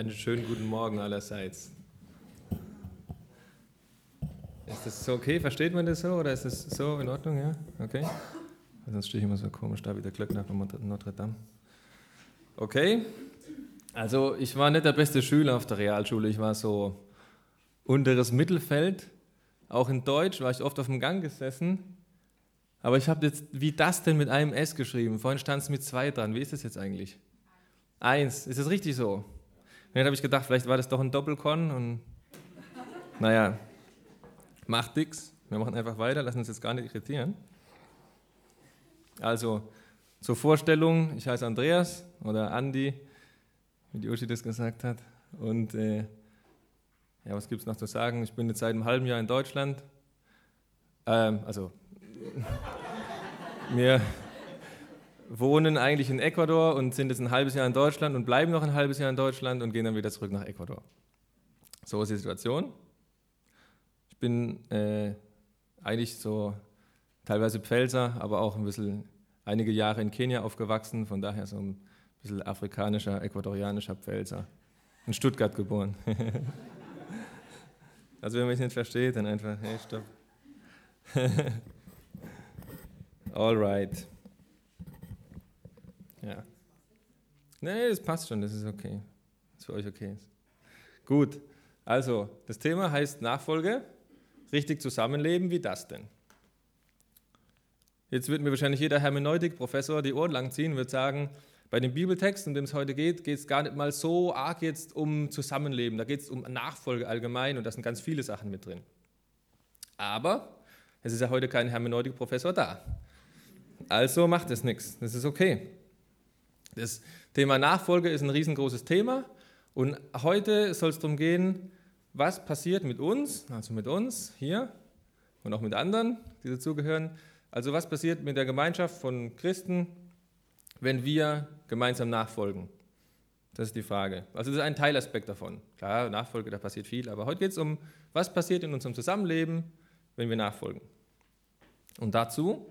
Einen schönen guten Morgen allerseits. Ist das so okay? Versteht man das so oder ist das so in Ordnung? Ja? Okay. Sonst stehe ich immer so komisch da wie der Glöckner von Notre Dame. Okay. Also ich war nicht der beste Schüler auf der Realschule. Ich war so unteres Mittelfeld. Auch in Deutsch war ich oft auf dem Gang gesessen. Aber ich habe jetzt, wie das denn mit einem S geschrieben? Vorhin stand es mit zwei dran. Wie ist das jetzt eigentlich? Eins. Ist das richtig so? Und dann habe ich gedacht, vielleicht war das doch ein Doppelkon und naja, macht nix. Wir machen einfach weiter, lassen uns jetzt gar nicht irritieren. Also, zur Vorstellung, ich heiße Andreas oder Andi, wie die Uschi das gesagt hat. Und äh, ja, was gibt es noch zu sagen? Ich bin jetzt seit einem halben Jahr in Deutschland. Ähm, also, wir wohnen eigentlich in Ecuador und sind jetzt ein halbes Jahr in Deutschland und bleiben noch ein halbes Jahr in Deutschland und gehen dann wieder zurück nach Ecuador. So ist die Situation. Ich bin äh, eigentlich so teilweise Pfälzer, aber auch ein bisschen einige Jahre in Kenia aufgewachsen, von daher so ein bisschen afrikanischer, ecuadorianischer Pfälzer. In Stuttgart geboren. also wenn man mich nicht versteht, dann einfach, hey, stopp. Alright. Ja. Nee, das passt schon, das ist okay. Das für euch okay ist. Gut, also das Thema heißt Nachfolge, richtig zusammenleben, wie das denn? Jetzt wird mir wahrscheinlich jeder Hermeneutik-Professor die Ohren lang ziehen und wird sagen, bei dem Bibeltext, um den es heute geht, geht es gar nicht mal so arg jetzt um Zusammenleben. Da geht es um Nachfolge allgemein und da sind ganz viele Sachen mit drin. Aber es ist ja heute kein Hermeneutik-Professor da. Also macht es nichts. Das ist okay. Das Thema Nachfolge ist ein riesengroßes Thema und heute soll es darum gehen, was passiert mit uns, also mit uns hier und auch mit anderen, die dazugehören. Also was passiert mit der Gemeinschaft von Christen, wenn wir gemeinsam nachfolgen? Das ist die Frage. Also das ist ein Teilaspekt davon. Klar, Nachfolge, da passiert viel, aber heute geht es um, was passiert in unserem Zusammenleben, wenn wir nachfolgen. Und dazu,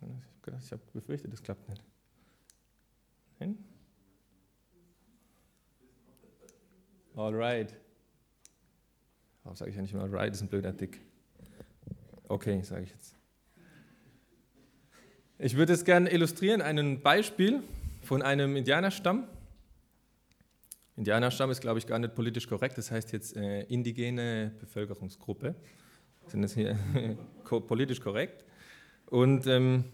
ich habe befürchtet, das klappt nicht. Hin? Alright. Warum sage ich ja nicht mal alright? Das ist ein blöder Dick. Okay, sage ich jetzt. Ich würde es gerne illustrieren, ein Beispiel von einem Indianerstamm. Indianerstamm ist, glaube ich, gar nicht politisch korrekt, das heißt jetzt äh, indigene Bevölkerungsgruppe. Sind das hier politisch korrekt? Und ähm,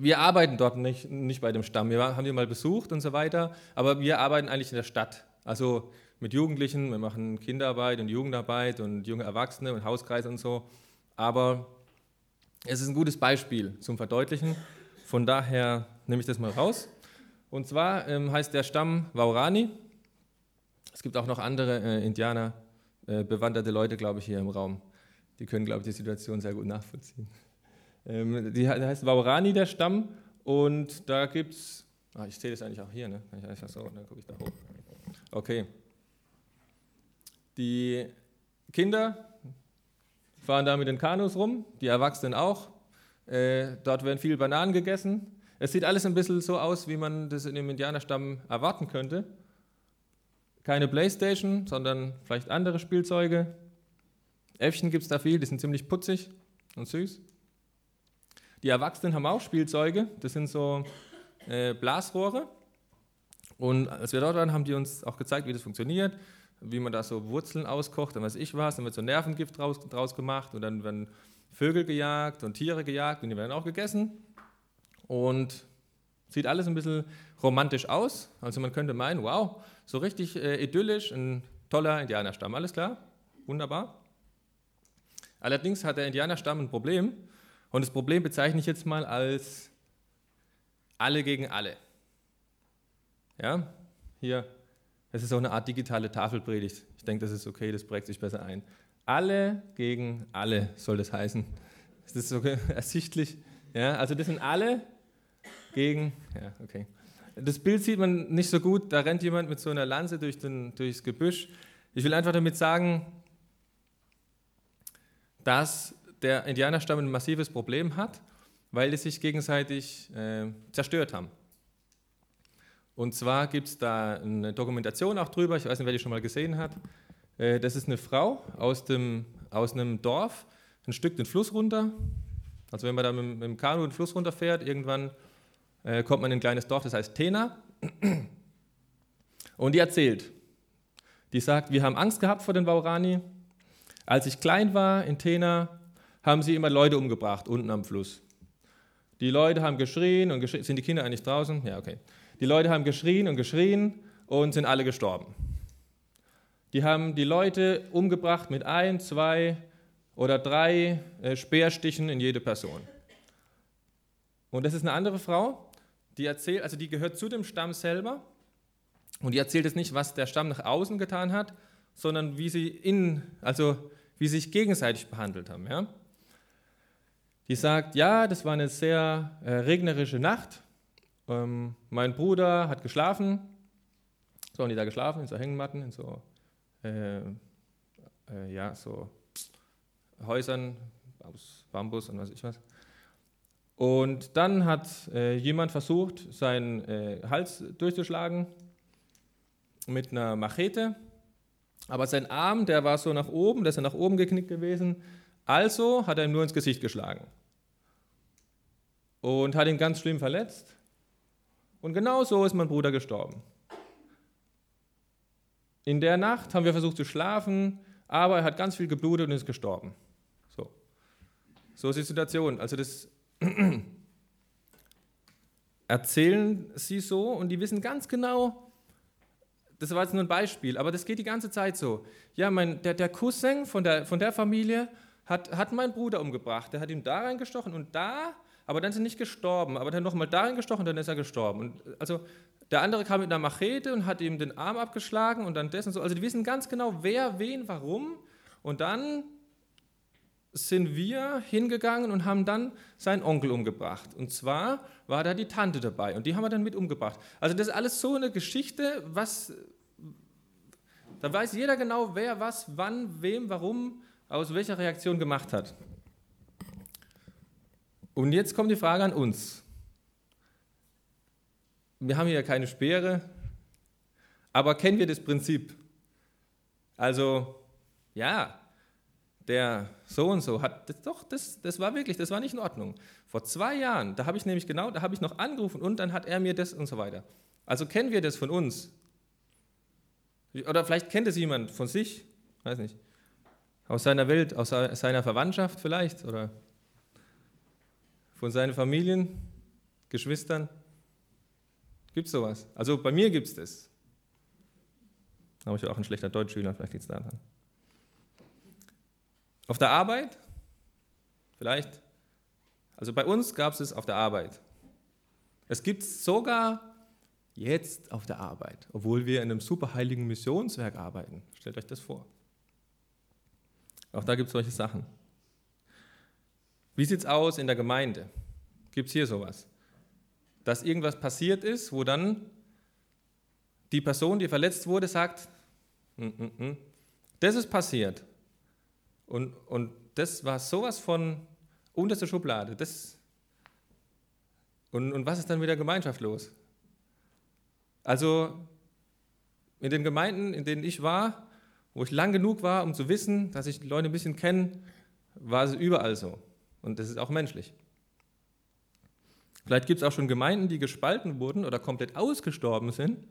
wir arbeiten dort nicht, nicht bei dem Stamm. Wir haben die mal besucht und so weiter, aber wir arbeiten eigentlich in der Stadt. Also mit Jugendlichen, wir machen Kinderarbeit und Jugendarbeit und junge Erwachsene und Hauskreise und so. Aber es ist ein gutes Beispiel zum Verdeutlichen. Von daher nehme ich das mal raus. Und zwar ähm, heißt der Stamm Waurani. Es gibt auch noch andere äh, Indianer, äh, bewanderte Leute, glaube ich, hier im Raum. Die können, glaube ich, die Situation sehr gut nachvollziehen. Ähm, die heißt Waurani, der Stamm. Und da gibt es, ah, ich sehe das eigentlich auch hier, ne? Ich einfach so, dann gucke ich da hoch. Okay. Die Kinder fahren da mit den Kanus rum, die Erwachsenen auch. Äh, dort werden viel Bananen gegessen. Es sieht alles ein bisschen so aus, wie man das in dem Indianerstamm erwarten könnte. Keine Playstation, sondern vielleicht andere Spielzeuge. Äffchen gibt es da viel, die sind ziemlich putzig und süß. Die Erwachsenen haben auch Spielzeuge, das sind so äh, Blasrohre. Und als wir dort waren, haben die uns auch gezeigt, wie das funktioniert, wie man da so Wurzeln auskocht und was ich was. Dann wird so Nervengift draus, draus gemacht und dann werden Vögel gejagt und Tiere gejagt und die werden auch gegessen. Und sieht alles ein bisschen romantisch aus. Also man könnte meinen, wow, so richtig äh, idyllisch, ein toller Indianerstamm. Alles klar? Wunderbar. Allerdings hat der Indianerstamm ein Problem. Und das Problem bezeichne ich jetzt mal als alle gegen alle. Ja, hier, es ist auch eine Art digitale Tafelpredigt. Ich denke, das ist okay, das prägt sich besser ein. Alle gegen alle soll das heißen. Ist das so ersichtlich? Ja, also das sind alle gegen, ja, okay. Das Bild sieht man nicht so gut, da rennt jemand mit so einer Lanze durch den, durchs Gebüsch. Ich will einfach damit sagen, dass der Indianerstamm ein massives Problem hat, weil die sich gegenseitig äh, zerstört haben. Und zwar gibt es da eine Dokumentation auch drüber, ich weiß nicht, wer die schon mal gesehen hat. Äh, das ist eine Frau aus, dem, aus einem Dorf, ein Stück den Fluss runter. Also wenn man da mit, mit dem Kanu den Fluss runterfährt, irgendwann äh, kommt man in ein kleines Dorf, das heißt Tena. Und die erzählt, die sagt, wir haben Angst gehabt vor den Waurani. Als ich klein war in Tena, haben sie immer Leute umgebracht, unten am Fluss. Die Leute haben geschrien und geschrien. Sind die Kinder eigentlich draußen? Ja, okay. Die Leute haben geschrien und geschrien und sind alle gestorben. Die haben die Leute umgebracht mit ein, zwei oder drei äh, Speerstichen in jede Person. Und das ist eine andere Frau, die erzählt, also die gehört zu dem Stamm selber und die erzählt jetzt nicht, was der Stamm nach außen getan hat, sondern wie sie in, also wie sie sich gegenseitig behandelt haben. Ja? Die sagt, ja, das war eine sehr äh, regnerische Nacht. Ähm, mein Bruder hat geschlafen. So haben die da geschlafen, in so Hängematten, in so, äh, äh, ja, so Häusern aus Bambus und was ich was. Und dann hat äh, jemand versucht, seinen äh, Hals durchzuschlagen mit einer Machete. Aber sein Arm, der war so nach oben, der ist ja nach oben geknickt gewesen. Also hat er ihm nur ins Gesicht geschlagen und hat ihn ganz schlimm verletzt. Und genau so ist mein Bruder gestorben. In der Nacht haben wir versucht zu schlafen, aber er hat ganz viel geblutet und ist gestorben. So, so ist die Situation. Also das erzählen sie so und die wissen ganz genau, das war jetzt nur ein Beispiel, aber das geht die ganze Zeit so. Ja, mein, der, der Cousin von der, von der Familie hat, hat meinen Bruder umgebracht. Der hat ihm da reingestochen und da aber dann ist er nicht gestorben. Aber dann nochmal darin gestochen, dann ist er gestorben. Und also der andere kam mit einer Machete und hat ihm den Arm abgeschlagen und dann dessen so. Also die wissen ganz genau, wer, wen, warum. Und dann sind wir hingegangen und haben dann seinen Onkel umgebracht. Und zwar war da die Tante dabei und die haben wir dann mit umgebracht. Also das ist alles so eine Geschichte, was da weiß jeder genau, wer was, wann, wem, warum, aus welcher Reaktion gemacht hat. Und jetzt kommt die Frage an uns. Wir haben hier keine Speere, aber kennen wir das Prinzip? Also, ja, der so und so hat, das, doch, das, das war wirklich, das war nicht in Ordnung. Vor zwei Jahren, da habe ich nämlich genau, da habe ich noch angerufen und dann hat er mir das und so weiter. Also kennen wir das von uns? Oder vielleicht kennt es jemand von sich, weiß nicht, aus seiner Welt, aus seiner Verwandtschaft vielleicht, oder von seinen Familien, Geschwistern? Gibt es sowas? Also bei mir gibt es das. Aber ich war auch ein schlechter Deutschschüler, vielleicht liegt es daran. Auf der Arbeit? Vielleicht. Also bei uns gab es es auf der Arbeit. Es gibt es sogar jetzt auf der Arbeit, obwohl wir in einem superheiligen Missionswerk arbeiten. Stellt euch das vor. Auch da gibt es solche Sachen. Wie sieht es aus in der Gemeinde? Gibt es hier sowas? Dass irgendwas passiert ist, wo dann die Person, die verletzt wurde, sagt, mm, mm, mm, das ist passiert. Und, und das war sowas von unterste Schublade. Das, und, und was ist dann mit der Gemeinschaft los? Also in den Gemeinden, in denen ich war, wo ich lang genug war, um zu wissen, dass ich die Leute ein bisschen kenne, war es überall so. Und das ist auch menschlich. Vielleicht gibt es auch schon Gemeinden, die gespalten wurden oder komplett ausgestorben sind,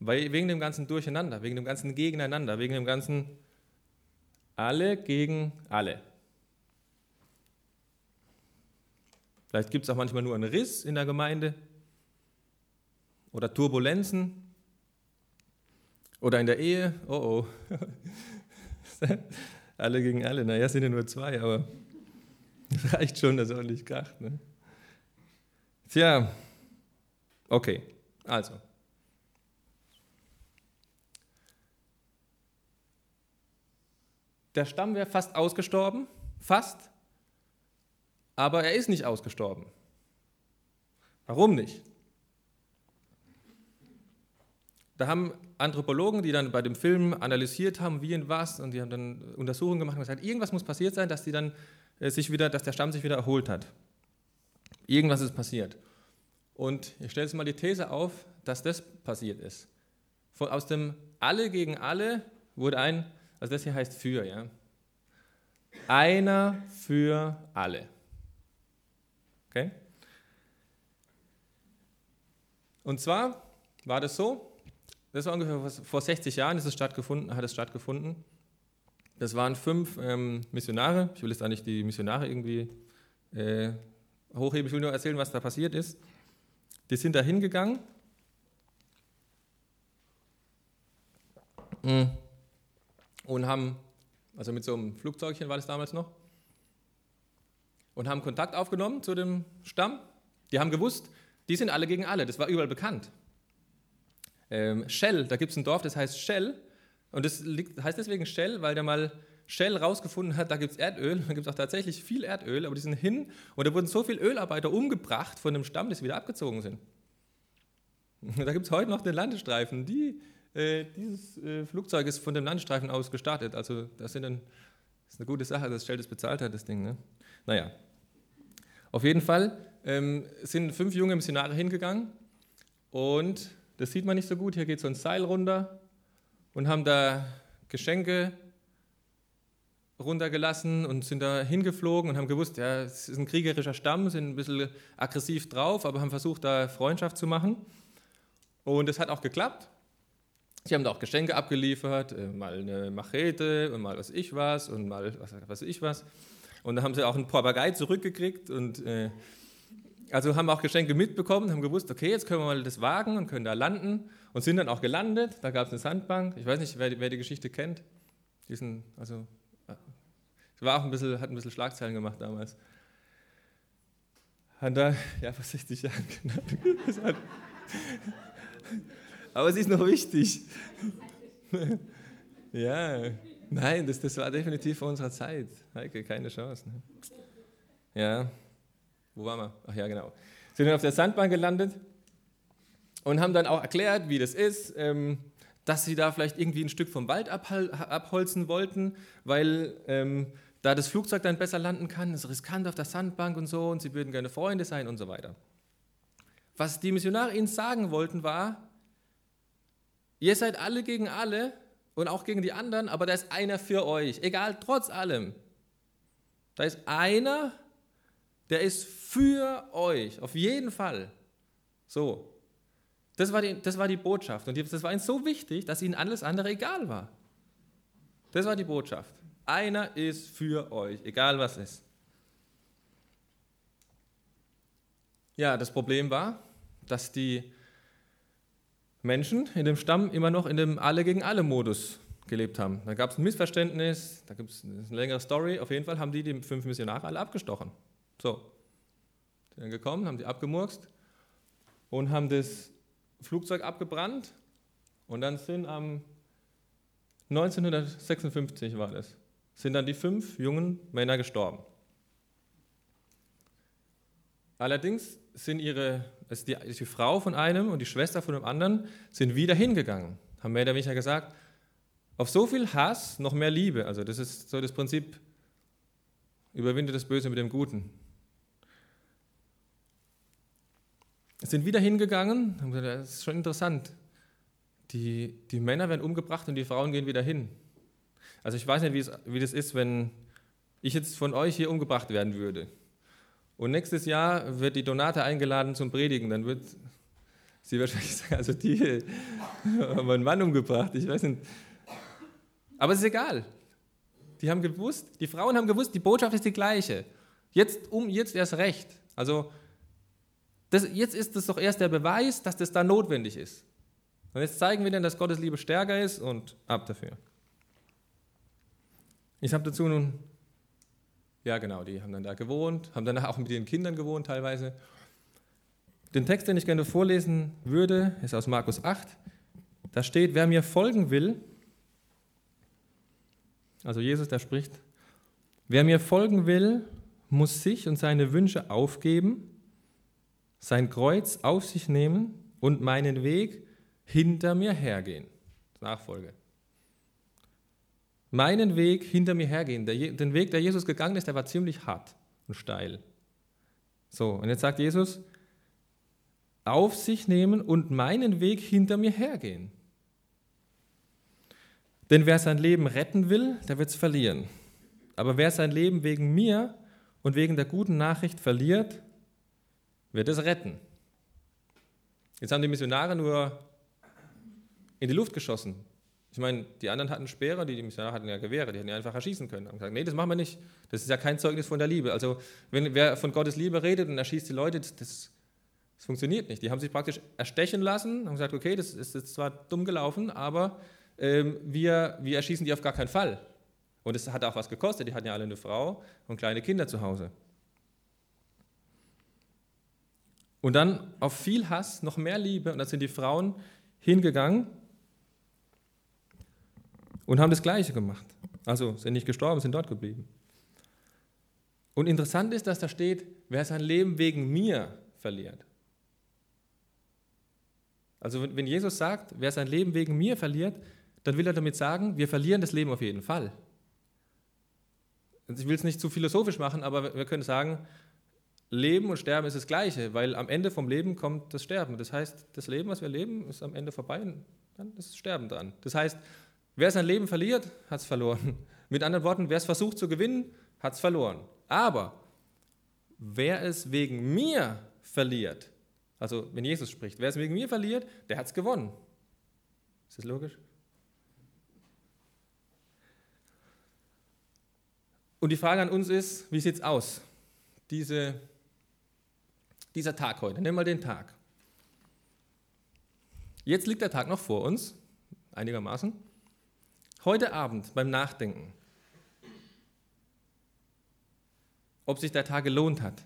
weil, wegen dem ganzen Durcheinander, wegen dem ganzen Gegeneinander, wegen dem ganzen alle gegen alle. Vielleicht gibt es auch manchmal nur einen Riss in der Gemeinde oder Turbulenzen oder in der Ehe. Oh oh. alle gegen alle. Naja, sind ja nur zwei, aber reicht schon, dass er ordentlich kracht. Ne? Tja, okay, also. Der Stamm wäre fast ausgestorben, fast, aber er ist nicht ausgestorben. Warum nicht? Da haben Anthropologen, die dann bei dem Film analysiert haben, wie und was, und die haben dann Untersuchungen gemacht und gesagt, irgendwas muss passiert sein, dass die dann äh, sich wieder, dass der Stamm sich wieder erholt hat. Irgendwas ist passiert. Und ich stelle jetzt mal die These auf, dass das passiert ist. Von, aus dem Alle gegen Alle wurde ein, also das hier heißt für, ja. Einer für alle. Okay? Und zwar war das so, das war ungefähr vor 60 Jahren ist es stattgefunden, hat es stattgefunden. Das waren fünf ähm, Missionare. Ich will jetzt auch nicht die Missionare irgendwie äh, hochheben, ich will nur erzählen, was da passiert ist. Die sind da hingegangen mm, und haben, also mit so einem Flugzeugchen war das damals noch, und haben Kontakt aufgenommen zu dem Stamm. Die haben gewusst, die sind alle gegen alle, das war überall bekannt. Ähm, Shell, da gibt es ein Dorf, das heißt Shell, und das liegt, heißt deswegen Shell, weil der mal Shell rausgefunden hat, da gibt es Erdöl, da gibt es auch tatsächlich viel Erdöl, aber die sind hin und da wurden so viele Ölarbeiter umgebracht von dem Stamm, dass sie wieder abgezogen sind. Da gibt es heute noch den Landestreifen. Die, äh, dieses äh, Flugzeug ist von dem Landestreifen aus gestartet. Also das, ein, das ist eine gute Sache, dass Shell das bezahlt hat, das Ding. Ne? Naja, auf jeden Fall ähm, sind fünf junge Missionare hingegangen und das sieht man nicht so gut. Hier geht so ein Seil runter und haben da Geschenke runtergelassen und sind da hingeflogen und haben gewusst, ja, es ist ein kriegerischer Stamm, sind ein bisschen aggressiv drauf, aber haben versucht, da Freundschaft zu machen. Und es hat auch geklappt. Sie haben da auch Geschenke abgeliefert, äh, mal eine Machete und mal was ich was und mal was, was ich was. Und dann haben sie auch einen Papagei zurückgekriegt und äh, also haben auch Geschenke mitbekommen, haben gewusst, okay, jetzt können wir mal das wagen und können da landen und sind dann auch gelandet. Da gab es eine Sandbank. Ich weiß nicht, wer, wer die Geschichte kennt. Diesen, also war auch ein bisschen, hat ein bisschen Schlagzeilen gemacht damals. Hat da, ja, vor 60 Jahren, genau. Aber es ist noch wichtig. ja, nein, das, das war definitiv vor unserer Zeit. Heike, keine Chance. Ne? Ja, wo waren wir? Ach ja, genau. Sind dann auf der Sandbahn gelandet und haben dann auch erklärt, wie das ist. Ähm, dass sie da vielleicht irgendwie ein Stück vom Wald abholzen wollten, weil ähm, da das Flugzeug dann besser landen kann, ist riskant auf der Sandbank und so und sie würden gerne Freunde sein und so weiter. Was die Missionare ihnen sagen wollten war, ihr seid alle gegen alle und auch gegen die anderen, aber da ist einer für euch, egal, trotz allem. Da ist einer, der ist für euch, auf jeden Fall. So. Das war, die, das war die Botschaft. Und das war ihnen so wichtig, dass ihnen alles andere egal war. Das war die Botschaft. Einer ist für euch, egal was ist. Ja, das Problem war, dass die Menschen in dem Stamm immer noch in dem Alle gegen alle Modus gelebt haben. Da gab es ein Missverständnis, da gibt es eine längere Story. Auf jeden Fall haben die die fünf Missionare alle abgestochen. So, dann gekommen, haben die abgemurkst und haben das Flugzeug abgebrannt und dann sind am 1956 war das, sind dann die fünf jungen Männer gestorben. Allerdings sind ihre, also die, die Frau von einem und die Schwester von dem anderen sind wieder hingegangen, haben mehr oder weniger gesagt, auf so viel Hass noch mehr Liebe. Also das ist so das Prinzip, überwinde das Böse mit dem Guten. Sind wieder hingegangen, haben gesagt, das ist schon interessant. Die, die Männer werden umgebracht und die Frauen gehen wieder hin. Also ich weiß nicht, wie, es, wie das ist, wenn ich jetzt von euch hier umgebracht werden würde. Und nächstes Jahr wird die Donate eingeladen zum Predigen. Dann wird sie wahrscheinlich sagen, also die haben einen Mann umgebracht. Ich weiß nicht. Aber es ist egal. Die haben gewusst, die Frauen haben gewusst, die Botschaft ist die gleiche. Jetzt um jetzt erst recht. Also das, jetzt ist es doch erst der Beweis, dass das da notwendig ist. Und jetzt zeigen wir dann, dass Gottes Liebe stärker ist und ab dafür. Ich habe dazu nun, ja genau, die haben dann da gewohnt, haben danach auch mit ihren Kindern gewohnt teilweise. Den Text, den ich gerne vorlesen würde, ist aus Markus 8. Da steht, wer mir folgen will, also Jesus, der spricht, wer mir folgen will, muss sich und seine Wünsche aufgeben sein Kreuz auf sich nehmen und meinen Weg hinter mir hergehen. Nachfolge. Meinen Weg hinter mir hergehen. Den Weg, der Jesus gegangen ist, der war ziemlich hart und steil. So, und jetzt sagt Jesus, auf sich nehmen und meinen Weg hinter mir hergehen. Denn wer sein Leben retten will, der wird es verlieren. Aber wer sein Leben wegen mir und wegen der guten Nachricht verliert, wird es retten. Jetzt haben die Missionare nur in die Luft geschossen. Ich meine, die anderen hatten Speere, die, Missionare hatten ja Gewehre, die hätten ja einfach erschießen können. Und gesagt, nee, das machen wir nicht. Das ist ja kein Zeugnis von der Liebe. Also, wenn wer von Gottes Liebe redet und erschießt die Leute, das, das funktioniert nicht. Die haben sich praktisch erstechen lassen, haben gesagt, okay, das ist zwar dumm gelaufen, aber ähm, wir, wir erschießen die auf gar keinen Fall. Und es hat auch was gekostet. Die hatten ja alle eine Frau und kleine Kinder zu Hause. Und dann auf viel Hass noch mehr Liebe. Und dann sind die Frauen hingegangen und haben das Gleiche gemacht. Also sind nicht gestorben, sind dort geblieben. Und interessant ist, dass da steht, wer sein Leben wegen mir verliert. Also wenn Jesus sagt, wer sein Leben wegen mir verliert, dann will er damit sagen, wir verlieren das Leben auf jeden Fall. Ich will es nicht zu philosophisch machen, aber wir können sagen, Leben und Sterben ist das Gleiche, weil am Ende vom Leben kommt das Sterben. Das heißt, das Leben, was wir leben, ist am Ende vorbei und dann ist das Sterben dran. Das heißt, wer sein Leben verliert, hat es verloren. Mit anderen Worten, wer es versucht zu gewinnen, hat es verloren. Aber wer es wegen mir verliert, also wenn Jesus spricht, wer es wegen mir verliert, der hat es gewonnen. Ist das logisch? Und die Frage an uns ist, wie sieht es aus? Diese, dieser Tag heute, nimm mal den Tag. Jetzt liegt der Tag noch vor uns, einigermaßen. Heute Abend beim Nachdenken, ob sich der Tag gelohnt hat,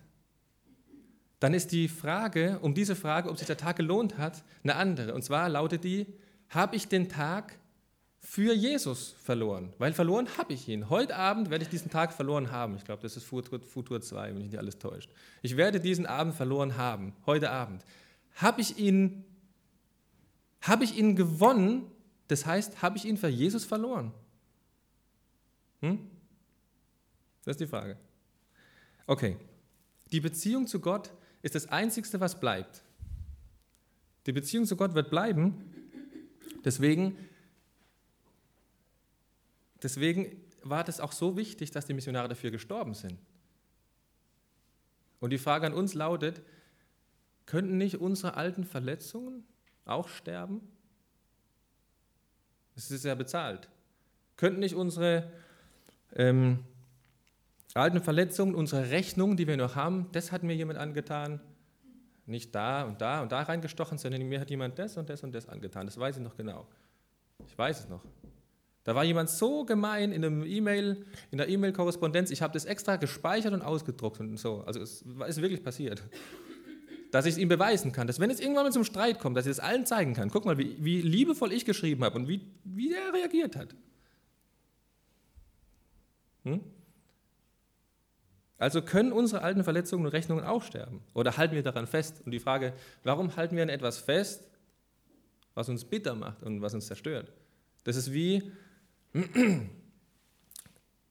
dann ist die Frage, um diese Frage, ob sich der Tag gelohnt hat, eine andere. Und zwar lautet die, habe ich den Tag für Jesus verloren, weil verloren habe ich ihn. Heute Abend werde ich diesen Tag verloren haben. Ich glaube, das ist Futur 2, wenn mich nicht alles täuscht. Ich werde diesen Abend verloren haben, heute Abend. Habe ich ihn, habe ich ihn gewonnen? Das heißt, habe ich ihn für Jesus verloren? Hm? Das ist die Frage. Okay. Die Beziehung zu Gott ist das Einzige, was bleibt. Die Beziehung zu Gott wird bleiben. Deswegen Deswegen war das auch so wichtig, dass die Missionare dafür gestorben sind. Und die Frage an uns lautet, könnten nicht unsere alten Verletzungen auch sterben? Es ist ja bezahlt. Könnten nicht unsere ähm, alten Verletzungen, unsere Rechnungen, die wir noch haben, das hat mir jemand angetan, nicht da und da und da reingestochen, sondern mir hat jemand das und das und das angetan. Das weiß ich noch genau. Ich weiß es noch. Da war jemand so gemein in, einem e in der E-Mail-Korrespondenz, ich habe das extra gespeichert und ausgedruckt und so. Also es ist wirklich passiert. Dass ich es ihm beweisen kann, dass wenn es irgendwann mal zum Streit kommt, dass ich es allen zeigen kann. Guck mal, wie, wie liebevoll ich geschrieben habe und wie, wie er reagiert hat. Hm? Also können unsere alten Verletzungen und Rechnungen auch sterben? Oder halten wir daran fest? Und die Frage, warum halten wir an etwas fest, was uns bitter macht und was uns zerstört? Das ist wie,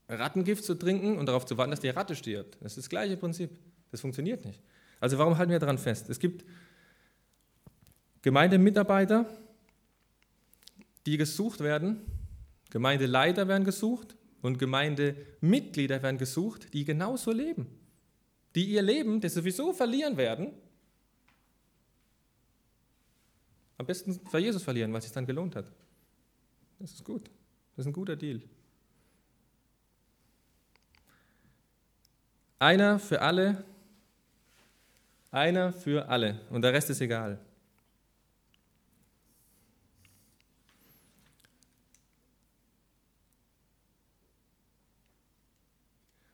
Rattengift zu trinken und darauf zu warten, dass die Ratte stirbt. Das ist das gleiche Prinzip. Das funktioniert nicht. Also warum halten wir daran fest? Es gibt Gemeindemitarbeiter, die gesucht werden, Gemeindeleiter werden gesucht und Gemeindemitglieder werden gesucht, die genauso leben. Die ihr Leben, das sowieso verlieren werden, am besten für Jesus verlieren, weil es sich dann gelohnt hat. Das ist gut. Das ist ein guter Deal. Einer für alle, einer für alle und der Rest ist egal.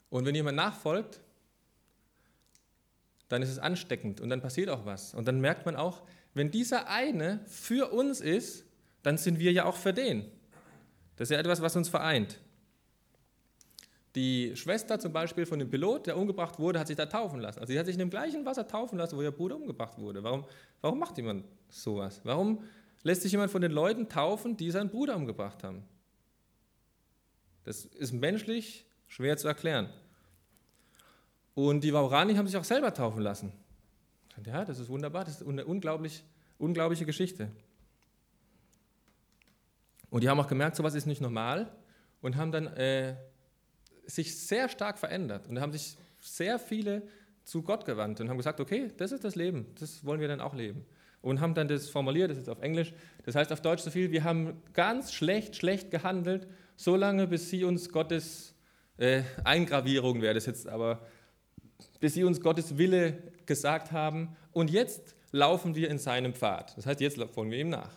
Und wenn jemand nachfolgt, dann ist es ansteckend und dann passiert auch was. Und dann merkt man auch, wenn dieser eine für uns ist, dann sind wir ja auch für den. Das ist ja etwas, was uns vereint. Die Schwester zum Beispiel von dem Pilot, der umgebracht wurde, hat sich da taufen lassen. Also sie hat sich in dem gleichen Wasser taufen lassen, wo ihr Bruder umgebracht wurde. Warum, warum macht jemand sowas? Warum lässt sich jemand von den Leuten taufen, die seinen Bruder umgebracht haben? Das ist menschlich schwer zu erklären. Und die Waurani haben sich auch selber taufen lassen. ja, das ist wunderbar, das ist eine unglaublich, unglaubliche Geschichte. Und die haben auch gemerkt, sowas ist nicht normal und haben dann äh, sich sehr stark verändert und haben sich sehr viele zu Gott gewandt und haben gesagt, okay, das ist das Leben, das wollen wir dann auch leben. Und haben dann das formuliert, das ist auf Englisch, das heißt auf Deutsch so viel, wir haben ganz schlecht, schlecht gehandelt, solange bis sie uns Gottes äh, Eingravierung wäre das jetzt, aber bis sie uns Gottes Wille gesagt haben und jetzt laufen wir in seinem Pfad. Das heißt, jetzt folgen wir ihm nach.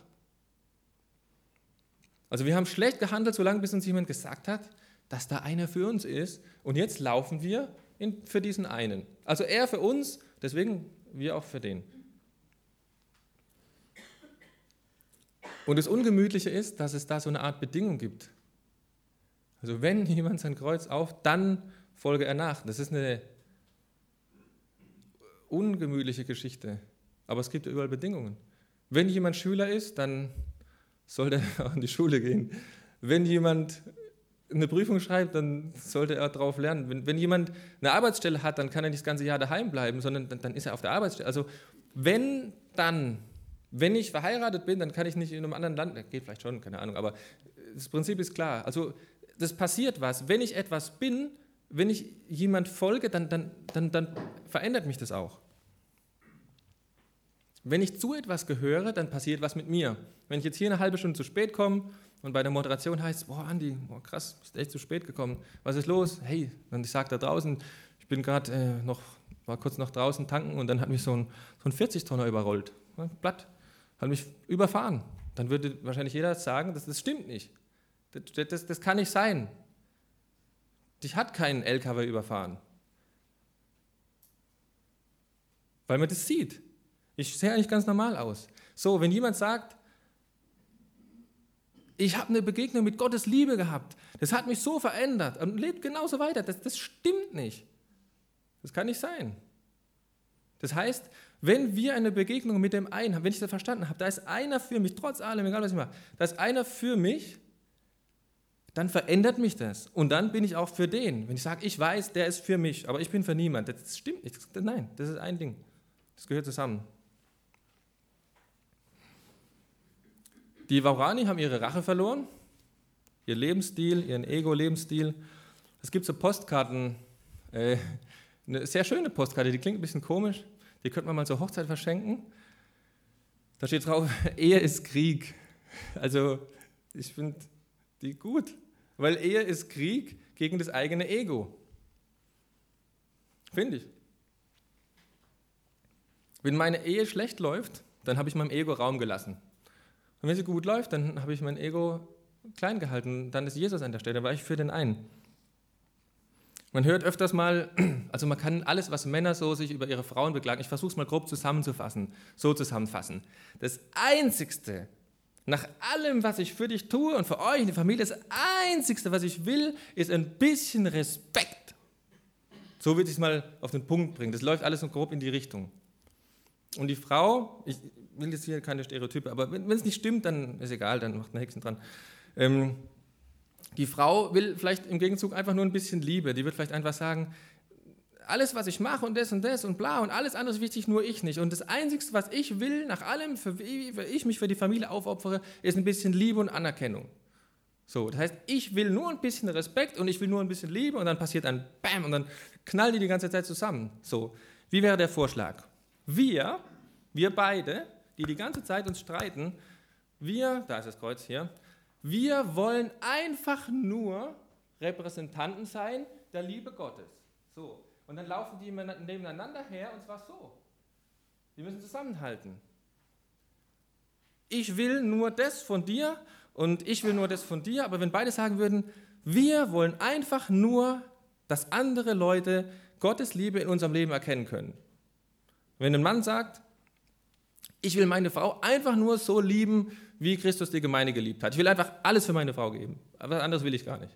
Also wir haben schlecht gehandelt, solange bis uns jemand gesagt hat, dass da einer für uns ist und jetzt laufen wir in, für diesen einen. Also er für uns, deswegen wir auch für den. Und das Ungemütliche ist, dass es da so eine Art Bedingung gibt. Also wenn jemand sein Kreuz auf, dann folge er nach. Das ist eine ungemütliche Geschichte. Aber es gibt überall Bedingungen. Wenn jemand Schüler ist, dann sollte er in die Schule gehen. Wenn jemand eine Prüfung schreibt, dann sollte er darauf lernen. Wenn, wenn, jemand eine Arbeitsstelle hat, dann kann er nicht das ganze Jahr daheim bleiben, sondern dann, dann ist er auf der Arbeitsstelle. Also wenn dann, wenn ich verheiratet bin, dann kann ich nicht in einem anderen Land, geht vielleicht schon, keine Ahnung, aber das Prinzip ist klar. Also das passiert was. Wenn ich etwas bin, wenn ich jemand folge, dann, dann, dann, dann verändert mich das auch. Wenn ich zu etwas gehöre, dann passiert was mit mir. Wenn ich jetzt hier eine halbe Stunde zu spät komme und bei der Moderation heißt, boah, Andi, boah, krass, bist echt zu spät gekommen. Was ist los? Hey, und ich sage da draußen, ich bin gerade äh, noch, war kurz noch draußen tanken und dann hat mich so ein, so ein 40-Tonner überrollt. Blatt. Hat mich überfahren. Dann würde wahrscheinlich jeder sagen, das, das stimmt nicht. Das, das, das kann nicht sein. Dich hat keinen LKW überfahren. Weil man das sieht. Ich sehe eigentlich ganz normal aus. So, wenn jemand sagt, ich habe eine Begegnung mit Gottes Liebe gehabt, das hat mich so verändert und lebt genauso weiter, das, das stimmt nicht. Das kann nicht sein. Das heißt, wenn wir eine Begegnung mit dem einen haben, wenn ich das verstanden habe, da ist einer für mich, trotz allem, egal was ich mache, da ist einer für mich, dann verändert mich das. Und dann bin ich auch für den. Wenn ich sage, ich weiß, der ist für mich, aber ich bin für niemand, das stimmt nicht. Nein, das ist ein Ding. Das gehört zusammen. Die Vaurani haben ihre Rache verloren, ihr Lebensstil, ihren Ego-Lebensstil. Es gibt so Postkarten, äh, eine sehr schöne Postkarte, die klingt ein bisschen komisch, die könnte man mal zur Hochzeit verschenken. Da steht drauf, Ehe ist Krieg. Also ich finde die gut, weil Ehe ist Krieg gegen das eigene Ego. Finde ich. Wenn meine Ehe schlecht läuft, dann habe ich meinem Ego Raum gelassen. Und wenn sie gut läuft, dann habe ich mein Ego klein gehalten. Dann ist Jesus an der Stelle, war ich für den einen. Man hört öfters mal, also man kann alles, was Männer so sich über ihre Frauen beklagen, ich versuche es mal grob zusammenzufassen, so zusammenfassen. Das Einzigste, nach allem, was ich für dich tue und für euch in der Familie, das Einzigste, was ich will, ist ein bisschen Respekt. So würde ich es mal auf den Punkt bringen. Das läuft alles so grob in die Richtung. Und die Frau, ich, will jetzt hier keine Stereotype, aber wenn es nicht stimmt, dann ist egal, dann macht ein Hexen dran. Ähm, die Frau will vielleicht im Gegenzug einfach nur ein bisschen Liebe. Die wird vielleicht einfach sagen, alles, was ich mache und das und das und bla und alles andere ist wichtig, nur ich nicht. Und das Einzige, was ich will, nach allem, für wie ich mich für die Familie aufopfere, ist ein bisschen Liebe und Anerkennung. So, das heißt, ich will nur ein bisschen Respekt und ich will nur ein bisschen Liebe und dann passiert ein Bam und dann knallen die die ganze Zeit zusammen. So, wie wäre der Vorschlag? Wir, wir beide die die ganze Zeit uns streiten, wir, da ist das Kreuz hier, wir wollen einfach nur Repräsentanten sein der Liebe Gottes. So. Und dann laufen die nebeneinander her und zwar so. Wir müssen zusammenhalten. Ich will nur das von dir und ich will nur das von dir, aber wenn beide sagen würden, wir wollen einfach nur, dass andere Leute Gottes Liebe in unserem Leben erkennen können. Wenn ein Mann sagt, ich will meine Frau einfach nur so lieben, wie Christus die Gemeinde geliebt hat. Ich will einfach alles für meine Frau geben. Was anderes will ich gar nicht.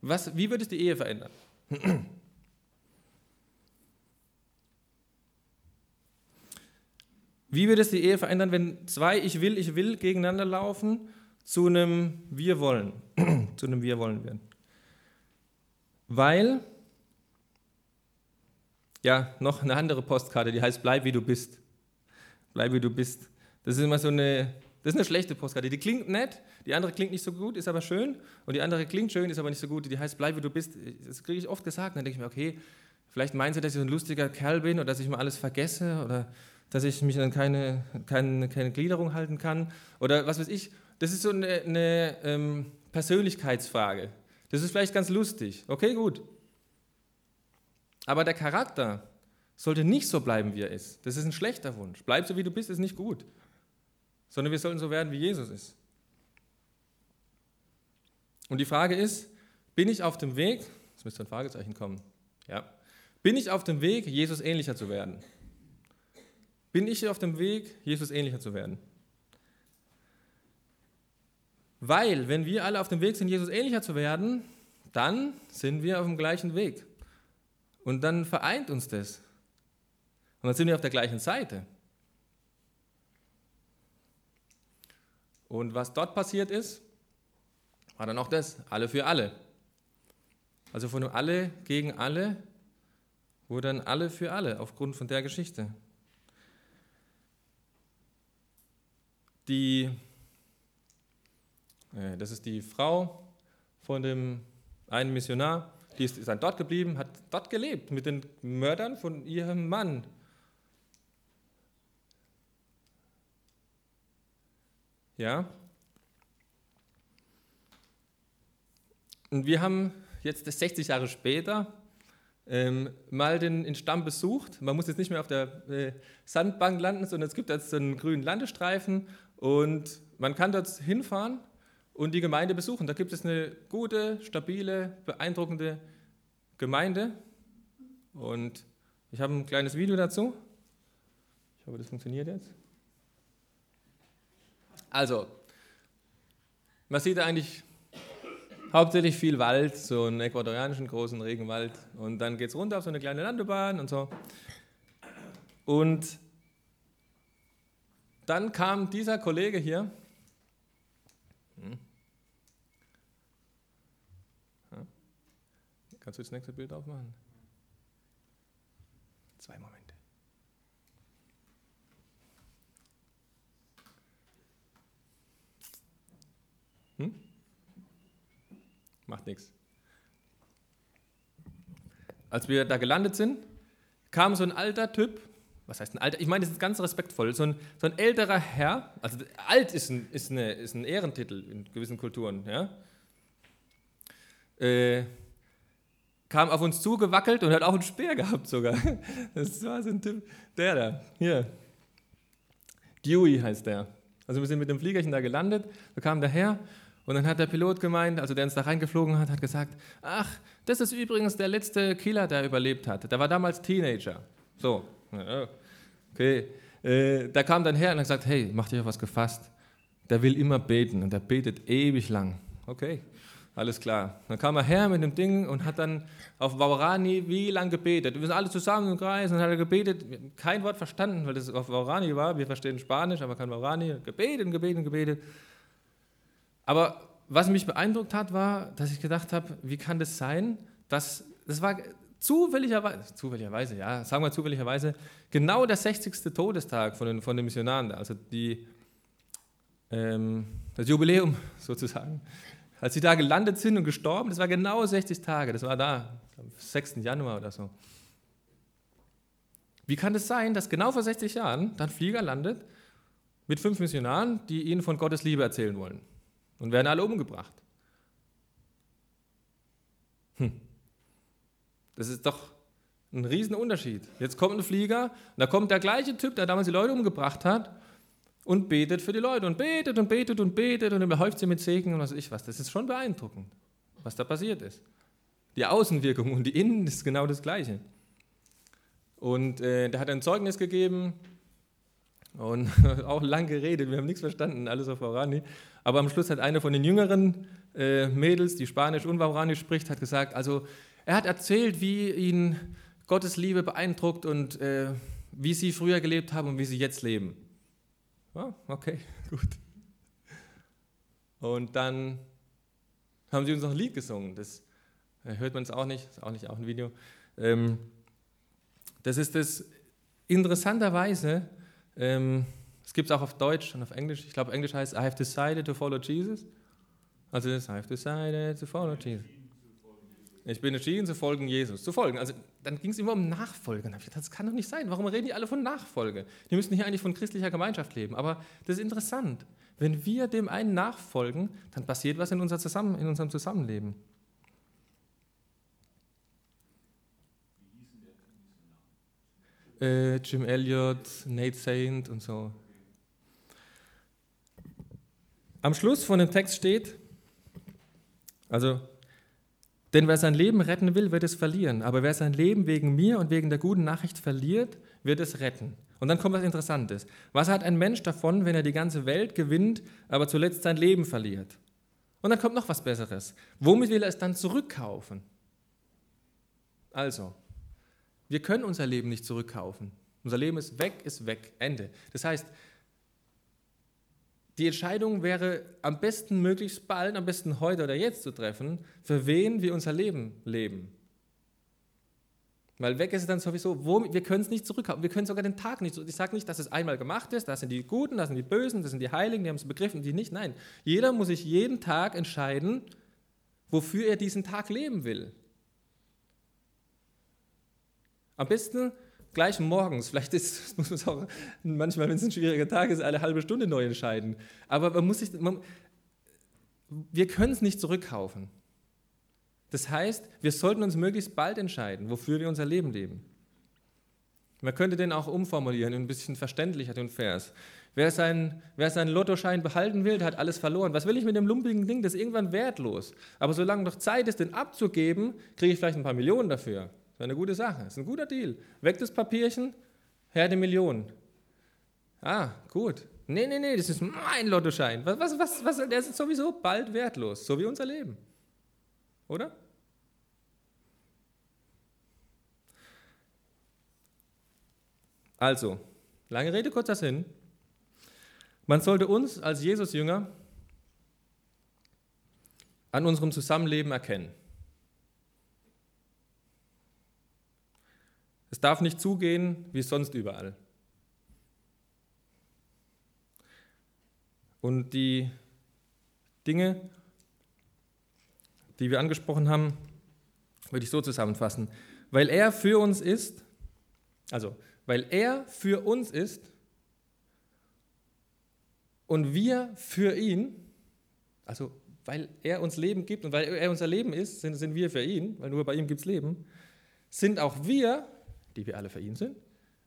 Was, wie würde es die Ehe verändern? Wie würde es die Ehe verändern, wenn zwei Ich will, ich will gegeneinander laufen zu einem Wir wollen, zu einem Wir wollen werden? Weil ja, noch eine andere Postkarte, die heißt Bleib wie du bist. Bleib wie du bist. Das ist immer so eine, das ist eine schlechte Postkarte. Die klingt nett, die andere klingt nicht so gut, ist aber schön. Und die andere klingt schön, ist aber nicht so gut. Die heißt Bleib wie du bist. Das kriege ich oft gesagt. Dann denke ich mir, okay, vielleicht meinen sie, dass ich so ein lustiger Kerl bin oder dass ich mal alles vergesse oder dass ich mich an keine, keine, keine Gliederung halten kann oder was weiß ich. Das ist so eine, eine ähm, Persönlichkeitsfrage. Das ist vielleicht ganz lustig. Okay, gut. Aber der Charakter sollte nicht so bleiben, wie er ist. Das ist ein schlechter Wunsch. Bleib so, wie du bist, ist nicht gut. Sondern wir sollten so werden, wie Jesus ist. Und die Frage ist, bin ich auf dem Weg, jetzt müsste ein Fragezeichen kommen, ja, bin ich auf dem Weg, Jesus ähnlicher zu werden? Bin ich auf dem Weg, Jesus ähnlicher zu werden? Weil, wenn wir alle auf dem Weg sind, Jesus ähnlicher zu werden, dann sind wir auf dem gleichen Weg. Und dann vereint uns das. Und dann sind wir auf der gleichen Seite. Und was dort passiert ist, war dann auch das, alle für alle. Also von alle gegen alle wurde dann alle für alle aufgrund von der Geschichte. Die, äh, das ist die Frau von dem einen Missionar, die ist, ist dann dort geblieben, hat dort gelebt mit den Mördern von ihrem Mann. Ja. Und wir haben jetzt 60 Jahre später ähm, mal den, den, Stamm besucht. Man muss jetzt nicht mehr auf der äh, Sandbank landen, sondern es gibt jetzt einen grünen Landestreifen und man kann dort hinfahren und die Gemeinde besuchen. Da gibt es eine gute, stabile, beeindruckende Gemeinde. Und ich habe ein kleines Video dazu. Ich hoffe, das funktioniert jetzt. Also, man sieht eigentlich hauptsächlich viel Wald, so einen äquatorianischen großen Regenwald. Und dann geht es runter auf so eine kleine Landebahn und so. Und dann kam dieser Kollege hier. Hm. Kannst du das nächste Bild aufmachen? Zwei Momente. Hm? Macht nichts. Als wir da gelandet sind, kam so ein alter Typ, was heißt ein alter? Ich meine, das ist ganz respektvoll, so ein, so ein älterer Herr, also alt ist ein, ist, eine, ist ein Ehrentitel in gewissen Kulturen, ja. Äh, kam auf uns zugewackelt und hat auch einen Speer gehabt sogar. Das war so ein Typ, der da, hier. Dewey heißt der. Also wir sind mit dem Fliegerchen da gelandet, wir kamen daher und dann hat der Pilot gemeint, also der uns da reingeflogen hat, hat gesagt, ach, das ist übrigens der letzte Killer, der überlebt hat. Der war damals Teenager. So, okay. Äh, der kam dann her und hat gesagt, hey, mach dir auf was gefasst. Der will immer beten und der betet ewig lang. Okay, alles klar. Dann kam er her mit dem Ding und hat dann auf Waurani wie lang gebetet. Wir sind alle zusammen im Kreis und hat er gebetet, kein Wort verstanden, weil das auf Waurani war. Wir verstehen Spanisch, aber kein Waurani. Gebetet, gebetet, gebetet. Aber was mich beeindruckt hat, war, dass ich gedacht habe, wie kann das sein, dass das war zufälligerweise, zufälligerweise, ja, sagen wir zufälligerweise, genau der 60. Todestag von den, von den Missionaren, also die, ähm, das Jubiläum sozusagen als sie da gelandet sind und gestorben, das war genau 60 Tage, das war da, am 6. Januar oder so. Wie kann es sein, dass genau vor 60 Jahren dann Flieger landet mit fünf Missionaren, die ihnen von Gottes Liebe erzählen wollen und werden alle umgebracht? Hm. Das ist doch ein Riesenunterschied. Jetzt kommt ein Flieger und da kommt der gleiche Typ, der damals die Leute umgebracht hat und betet für die Leute und betet und betet und betet und überhäuft sie mit Segen und was weiß ich was. Das ist schon beeindruckend, was da passiert ist. Die Außenwirkung und die Innen ist genau das Gleiche. Und äh, der hat ein Zeugnis gegeben und auch lang geredet. Wir haben nichts verstanden, alles auf Waurani. Aber am Schluss hat eine von den jüngeren äh, Mädels, die Spanisch und Waurani spricht, hat gesagt, also er hat erzählt, wie ihn Gottes Liebe beeindruckt und äh, wie sie früher gelebt haben und wie sie jetzt leben. Oh, okay, gut. Und dann haben sie uns noch ein Lied gesungen. Das hört man es auch nicht, ist auch nicht auch ein Video. Ähm, Das ist das interessanterweise, ähm, es gibt es auch auf Deutsch und auf Englisch. Ich glaube, Englisch heißt I have decided to follow Jesus. Also das I have decided to follow Jesus. Ich bin entschieden zu folgen Jesus, zu folgen. Also dann ging es immer um Nachfolge. Das kann doch nicht sein. Warum reden die alle von Nachfolge? Die müssen hier eigentlich von christlicher Gemeinschaft leben. Aber das ist interessant. Wenn wir dem einen nachfolgen, dann passiert was in, unser Zusammen, in unserem Zusammenleben. Äh, Jim Elliot, Nate Saint und so. Am Schluss von dem Text steht, also, denn wer sein Leben retten will, wird es verlieren, aber wer sein Leben wegen mir und wegen der guten Nachricht verliert, wird es retten. Und dann kommt was Interessantes. Was hat ein Mensch davon, wenn er die ganze Welt gewinnt, aber zuletzt sein Leben verliert? Und dann kommt noch was Besseres. Womit will er es dann zurückkaufen? Also, wir können unser Leben nicht zurückkaufen. Unser Leben ist weg, ist weg, Ende. Das heißt, die Entscheidung wäre am besten möglichst bald, am besten heute oder jetzt zu treffen, für wen wir unser Leben leben. Weil weg ist es dann sowieso, wo, wir können es nicht zurückkaufen. Wir können sogar den Tag nicht. Ich sage nicht, dass es einmal gemacht ist, das sind die Guten, das sind die Bösen, das sind die Heiligen, die haben es begriffen, die nicht. Nein, jeder muss sich jeden Tag entscheiden, wofür er diesen Tag leben will. Am besten gleich morgens. Vielleicht ist, muss man es auch manchmal, wenn es ein schwieriger Tag ist, eine halbe Stunde neu entscheiden. Aber man muss sich, man, wir können es nicht zurückkaufen. Das heißt, wir sollten uns möglichst bald entscheiden, wofür wir unser Leben leben. Man könnte den auch umformulieren, ein bisschen verständlicher, den Vers. Wer, sein, wer seinen Lottoschein behalten will, der hat alles verloren. Was will ich mit dem lumpigen Ding? Das ist irgendwann wertlos. Aber solange noch Zeit ist, den abzugeben, kriege ich vielleicht ein paar Millionen dafür. Ist eine gute Sache, ist ein guter Deal. Weg das Papierchen, her die Millionen. Ah, gut. Nee, nee, nee, das ist mein Lottoschein. Was, was, was, was, der ist sowieso bald wertlos, so wie unser Leben. Oder? Also, lange Rede, kurzer Sinn. Man sollte uns als Jesus-Jünger an unserem Zusammenleben erkennen. Es darf nicht zugehen wie sonst überall. Und die Dinge, die wir angesprochen haben, würde ich so zusammenfassen. Weil er für uns ist, also weil er für uns ist und wir für ihn, also weil er uns Leben gibt und weil er unser Leben ist, sind, sind wir für ihn, weil nur bei ihm gibt es Leben, sind auch wir die wir alle für ihn sind,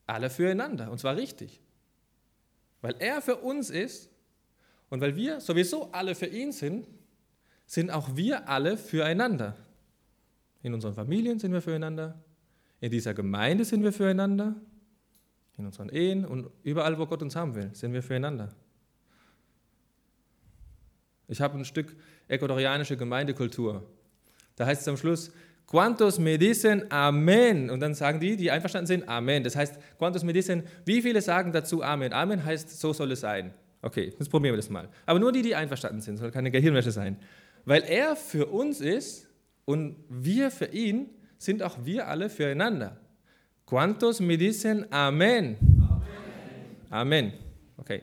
alle füreinander. Und zwar richtig. Weil er für uns ist und weil wir sowieso alle für ihn sind, sind auch wir alle füreinander. In unseren Familien sind wir füreinander, in dieser Gemeinde sind wir füreinander, in unseren Ehen und überall, wo Gott uns haben will, sind wir füreinander. Ich habe ein Stück ecuadorianische Gemeindekultur. Da heißt es am Schluss, Quantos me dicen Amen? Und dann sagen die, die einverstanden sind, Amen. Das heißt, Quantos me dicen, wie viele sagen dazu Amen? Amen heißt, so soll es sein. Okay, jetzt probieren wir das mal. Aber nur die, die einverstanden sind, soll keine Gehirnwäsche sein. Weil er für uns ist und wir für ihn, sind auch wir alle füreinander. Quantos me dicen Amen? Amen. Amen. Okay.